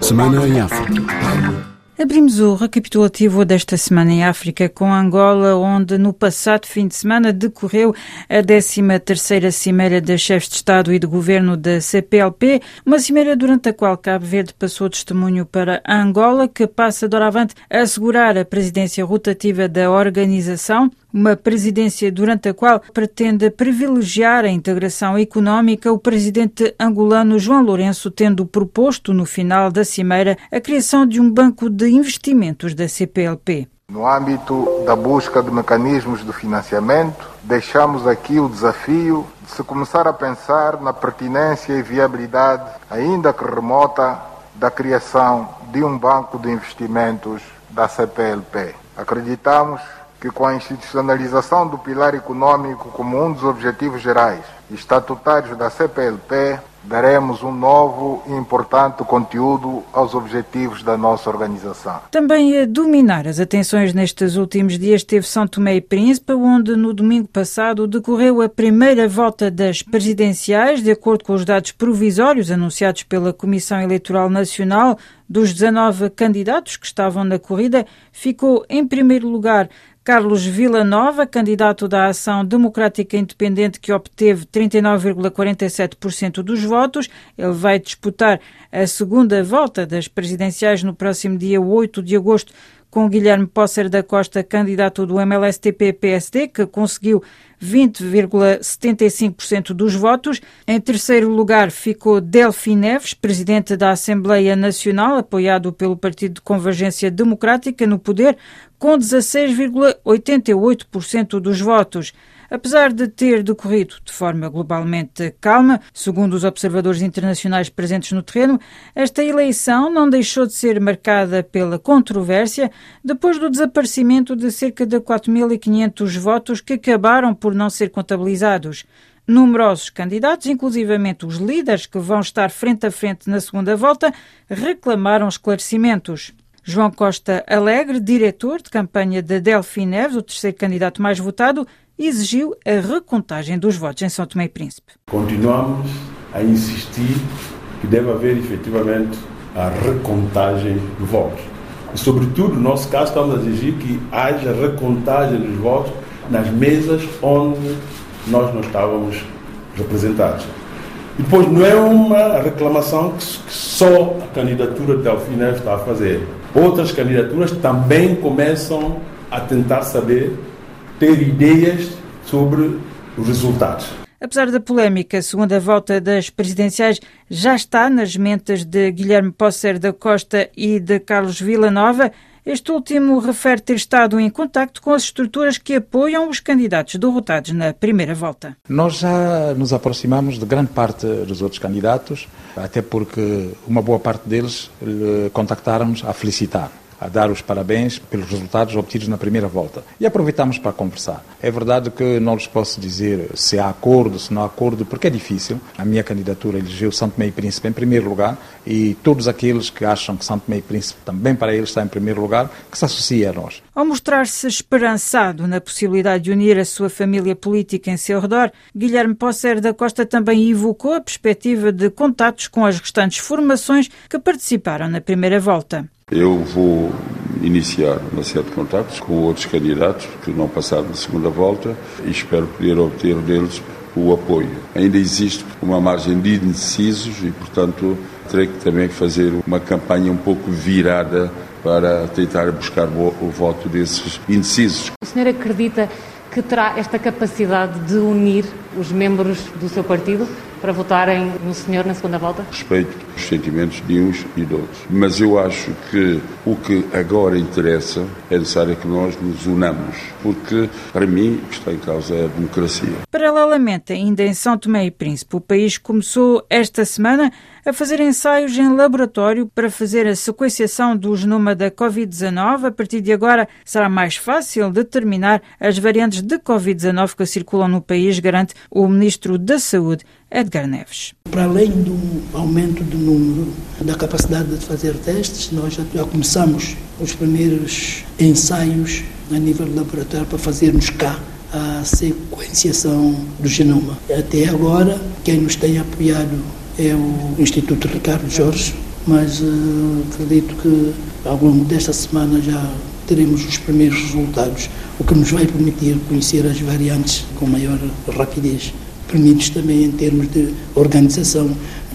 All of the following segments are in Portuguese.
Semana em África. Abrimos o recapitulativo desta semana em África com Angola, onde no passado fim de semana decorreu a 13ª Cimeira de Chefes de Estado e de Governo da CPLP, uma cimeira durante a qual Cabo Verde passou testemunho para Angola, que passa doravante a assegurar a presidência rotativa da organização, uma presidência durante a qual pretende privilegiar a integração económica, o presidente angolano João Lourenço tendo proposto no final da cimeira a criação de um banco de investimentos da CPLP. No âmbito da busca de mecanismos de financiamento, deixamos aqui o desafio de se começar a pensar na pertinência e viabilidade, ainda que remota, da criação de um banco de investimentos da CPLP. Acreditamos que com a institucionalização do pilar econômico como um dos objetivos gerais estatutários da CPLP, daremos um novo e importante conteúdo aos objetivos da nossa organização. Também a dominar as atenções nestes últimos dias teve São Tomé e Príncipe, onde no domingo passado decorreu a primeira volta das presidenciais, de acordo com os dados provisórios anunciados pela Comissão Eleitoral Nacional. Dos 19 candidatos que estavam na corrida, ficou em primeiro lugar Carlos Villanova, candidato da Ação Democrática Independente, que obteve 39,47% dos votos. Ele vai disputar a segunda volta das presidenciais no próximo dia 8 de agosto com Guilherme Posser da Costa, candidato do MLSTP-PSD, que conseguiu 20,75% dos votos. Em terceiro lugar ficou Delfim Neves, presidente da Assembleia Nacional, apoiado pelo Partido de Convergência Democrática no poder, com 16,88% dos votos. Apesar de ter decorrido de forma globalmente calma, segundo os observadores internacionais presentes no terreno, esta eleição não deixou de ser marcada pela controvérsia depois do desaparecimento de cerca de 4.500 votos que acabaram por não ser contabilizados. Numerosos candidatos, inclusivamente os líderes que vão estar frente a frente na segunda volta, reclamaram esclarecimentos. João Costa Alegre, diretor de campanha de Delfim Neves, o terceiro candidato mais votado, exigiu a recontagem dos votos em São Tomé e Príncipe. Continuamos a insistir que deve haver efetivamente a recontagem de votos. E, sobretudo, no nosso caso, estamos a exigir que haja recontagem dos votos nas mesas onde nós não estávamos representados. E depois, não é uma reclamação que só a candidatura de Delfim Neves está a fazer. Outras candidaturas também começam a tentar saber, ter ideias sobre os resultados. Apesar da polémica, a segunda volta das presidenciais já está nas mentes de Guilherme Posser da Costa e de Carlos Villanova. Este último refere ter estado em contacto com as estruturas que apoiam os candidatos derrotados na primeira volta. Nós já nos aproximamos de grande parte dos outros candidatos, até porque uma boa parte deles contactaram-nos a felicitar a dar os parabéns pelos resultados obtidos na primeira volta. E aproveitamos para conversar. É verdade que não lhes posso dizer se há acordo, se não há acordo, porque é difícil. A minha candidatura elegeu Santo Meio Príncipe em primeiro lugar e todos aqueles que acham que Santo Meio Príncipe também para eles está em primeiro lugar, que se associem a nós. Ao mostrar-se esperançado na possibilidade de unir a sua família política em seu redor, Guilherme Posser da Costa também evocou a perspectiva de contatos com as restantes formações que participaram na primeira volta. Eu vou iniciar uma série de contatos com outros candidatos que não passaram na segunda volta e espero poder obter deles o apoio. Ainda existe uma margem de indecisos e, portanto, terei que também fazer uma campanha um pouco virada para tentar buscar o voto desses indecisos. O senhor acredita que terá esta capacidade de unir os membros do seu partido para votarem no senhor na segunda volta? Respeito os sentimentos de uns e de outros. Mas eu acho que o que agora interessa é necessário que nós nos unamos, porque, para mim, o que está em causa é a democracia. Paralelamente, ainda em São Tomé e Príncipe, o país começou esta semana a fazer ensaios em laboratório para fazer a sequenciação do genoma da Covid-19. A partir de agora será mais fácil determinar as variantes de Covid-19 que circulam no país, garante o Ministro da Saúde, Edgar Neves. Para além do aumento do número, da capacidade de fazer testes, nós já, começamos os primeiros ensaios a nível laboratório para fazermos cá a sequenciação do genoma. Até agora, quem nos tem apoiado é o Instituto Ricardo Jorge, mas uh, acredito que ao longo desta semana já teremos os primeiros resultados, o que nos vai permitir conhecer as variantes com maior rapidez. Permite também em termos de organização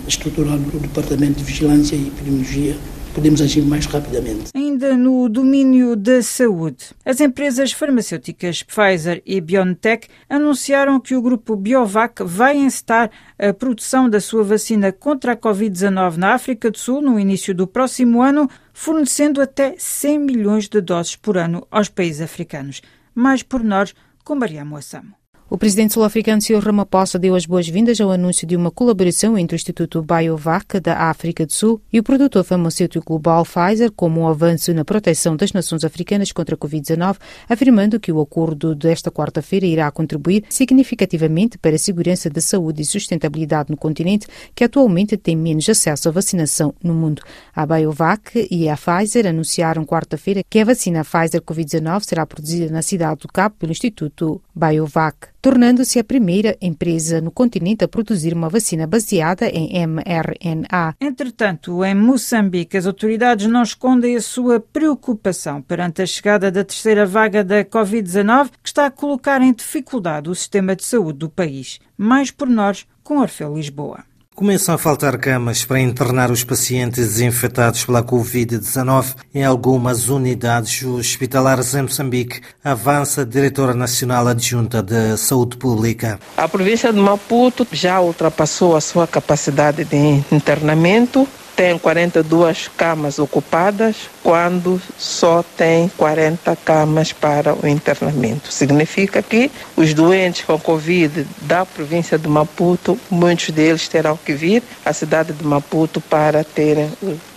estrutural do Departamento de Vigilância e Epidemiologia podemos agir mais rapidamente. Ainda no domínio da saúde, as empresas farmacêuticas Pfizer e BioNTech anunciaram que o grupo Biovac vai encetar a produção da sua vacina contra a Covid-19 na África do Sul no início do próximo ano, fornecendo até 100 milhões de doses por ano aos países africanos. Mais pormenores com Maria Moassamo. O presidente sul-africano Cyril Ramaphosa deu as boas-vindas ao anúncio de uma colaboração entre o Instituto Biovac da África do Sul e o produtor farmacêutico global Pfizer como um avanço na proteção das nações africanas contra a Covid-19, afirmando que o acordo desta quarta-feira irá contribuir significativamente para a segurança da saúde e sustentabilidade no continente, que atualmente tem menos acesso à vacinação no mundo. A Biovac e a Pfizer anunciaram quarta-feira que a vacina Pfizer Covid-19 será produzida na cidade do Cabo pelo Instituto Biovac tornando-se a primeira empresa no continente a produzir uma vacina baseada em mRNA. Entretanto, em Moçambique, as autoridades não escondem a sua preocupação perante a chegada da terceira vaga da Covid-19, que está a colocar em dificuldade o sistema de saúde do país. Mais por nós com Orfeu Lisboa. Começam a faltar camas para internar os pacientes infectados pela Covid-19 em algumas unidades hospitalares em Moçambique, avança a diretora nacional adjunta de saúde pública. A província de Maputo já ultrapassou a sua capacidade de internamento tem 42 camas ocupadas quando só tem 40 camas para o internamento. Significa que os doentes com Covid da província de Maputo, muitos deles terão que vir à cidade de Maputo para terem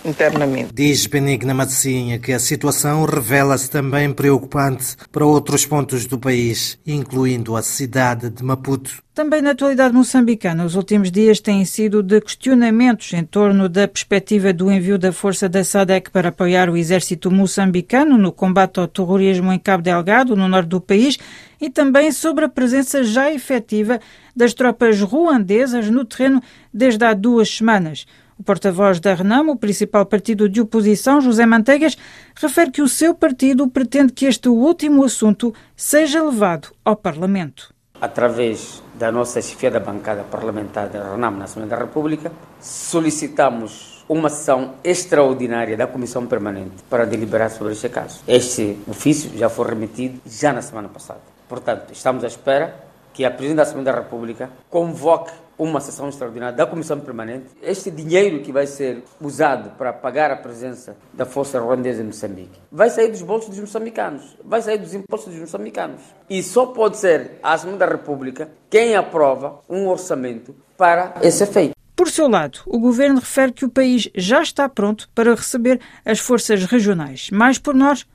o internamento. Diz Benigna Matzinha que a situação revela-se também preocupante para outros pontos do país, incluindo a cidade de Maputo. Também na atualidade moçambicana, os últimos dias têm sido de questionamentos em torno da perspectiva do envio da força da SADEC para apoiar o exército moçambicano no combate ao terrorismo em Cabo Delgado, no norte do país, e também sobre a presença já efetiva das tropas ruandesas no terreno desde há duas semanas. O porta-voz da Renamo, o principal partido de oposição, José Manteigas, refere que o seu partido pretende que este último assunto seja levado ao Parlamento. Através da nossa chefia da bancada parlamentar da Renamo na Assembleia da República, solicitamos uma sessão extraordinária da Comissão Permanente para deliberar sobre este caso. Este ofício já foi remetido já na semana passada. Portanto, estamos à espera que a Presidente da Assembleia da República convoque uma sessão extraordinária da Comissão Permanente. Este dinheiro que vai ser usado para pagar a presença da Força Ruandesa em Moçambique vai sair dos bolsos dos moçambicanos, vai sair dos impostos dos moçambicanos. E só pode ser a Assembleia da República quem aprova um orçamento para esse efeito. Por seu lado, o governo refere que o país já está pronto para receber as forças regionais. Mais por nós,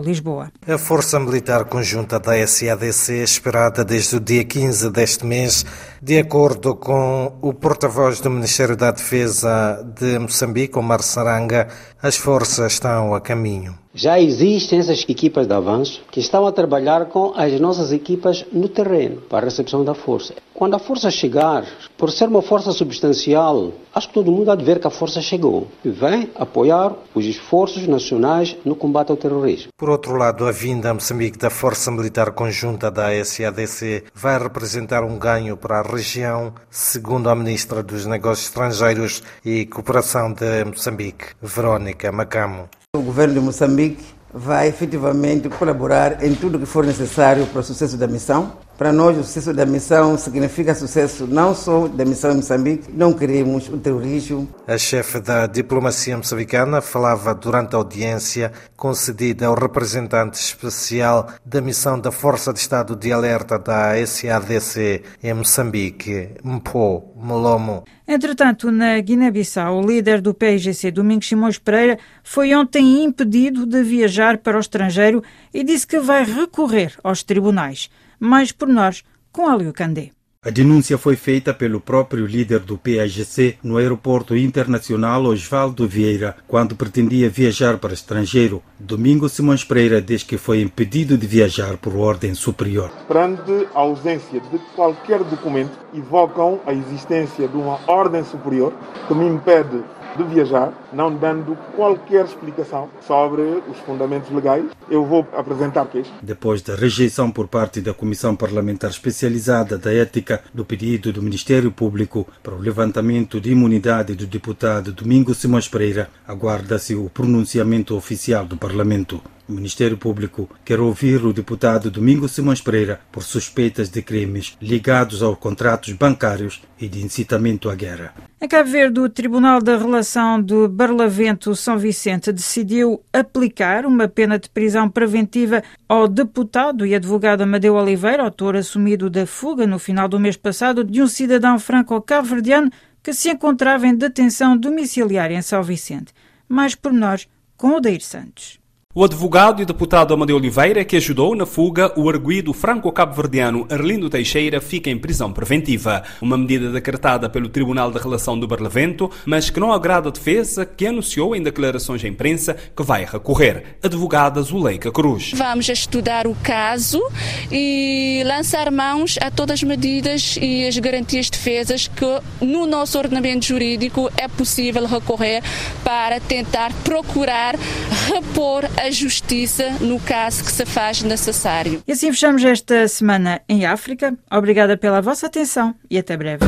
Lisboa. A Força Militar Conjunta da SADC, esperada desde o dia 15 deste mês, de acordo com o porta-voz do Ministério da Defesa de Moçambique, Omar Saranga, as forças estão a caminho. Já existem essas equipas de avanço que estão a trabalhar com as nossas equipas no terreno para a recepção da força. Quando a força chegar, por ser uma força substancial, acho que todo mundo há de ver que a força chegou e vem apoiar os esforços nacionais no combate ao terrorismo. Por outro lado, a vinda a Moçambique da Força Militar Conjunta da SADC vai representar um ganho para a região, segundo a Ministra dos Negócios Estrangeiros e Cooperação de Moçambique, Verónica Macamo. O governo de Moçambique vai efetivamente colaborar em tudo que for necessário para o sucesso da missão. Para nós, o sucesso da missão significa sucesso não só da missão em Moçambique, não queremos o terrorismo. A chefe da diplomacia moçambicana falava durante a audiência concedida ao representante especial da missão da Força de Estado de Alerta da SADC em Moçambique, Mpo Molomo. Entretanto, na Guiné-Bissau, o líder do PIGC, Domingos Simões Pereira, foi ontem impedido de viajar para o estrangeiro e disse que vai recorrer aos tribunais. Mais pormenores com Alio Candé. A denúncia foi feita pelo próprio líder do PAGC no aeroporto internacional Osvaldo Vieira, quando pretendia viajar para o estrangeiro. Domingo Simões Pereira diz que foi impedido de viajar por ordem superior. Perante a ausência de qualquer documento, evocam a existência de uma ordem superior que me impede de viajar, não dando qualquer explicação sobre os fundamentos legais. Eu vou apresentar queixa. Depois da rejeição por parte da Comissão Parlamentar Especializada da Ética do pedido do Ministério Público para o levantamento de imunidade do deputado Domingo Simões Pereira, aguarda-se o pronunciamento oficial do Parlamento. O Ministério Público quer ouvir o deputado Domingos Simões Pereira por suspeitas de crimes ligados aos contratos bancários e de incitamento à guerra. Em Cabo Verde, o Tribunal da Relação de Barlavento-São Vicente decidiu aplicar uma pena de prisão preventiva ao deputado e advogado Amadeu Oliveira, autor assumido da fuga no final do mês passado de um cidadão franco-cabo-verdiano que se encontrava em detenção domiciliária em São Vicente. Mais pormenores com o Deir Santos. O advogado e deputado Amadeu Oliveira, que ajudou na fuga o arguído franco-cabo-verdiano Arlindo Teixeira, fica em prisão preventiva. Uma medida decretada pelo Tribunal da Relação do Barlavento, mas que não agrada a defesa, que anunciou em declarações à imprensa que vai recorrer. Advogada Zuleika Cruz. Vamos estudar o caso e lançar mãos a todas as medidas e as garantias de defesas que no nosso ordenamento jurídico é possível recorrer para tentar procurar repor a justiça no caso que se faz necessário. E assim fechamos esta semana em África. Obrigada pela vossa atenção e até breve.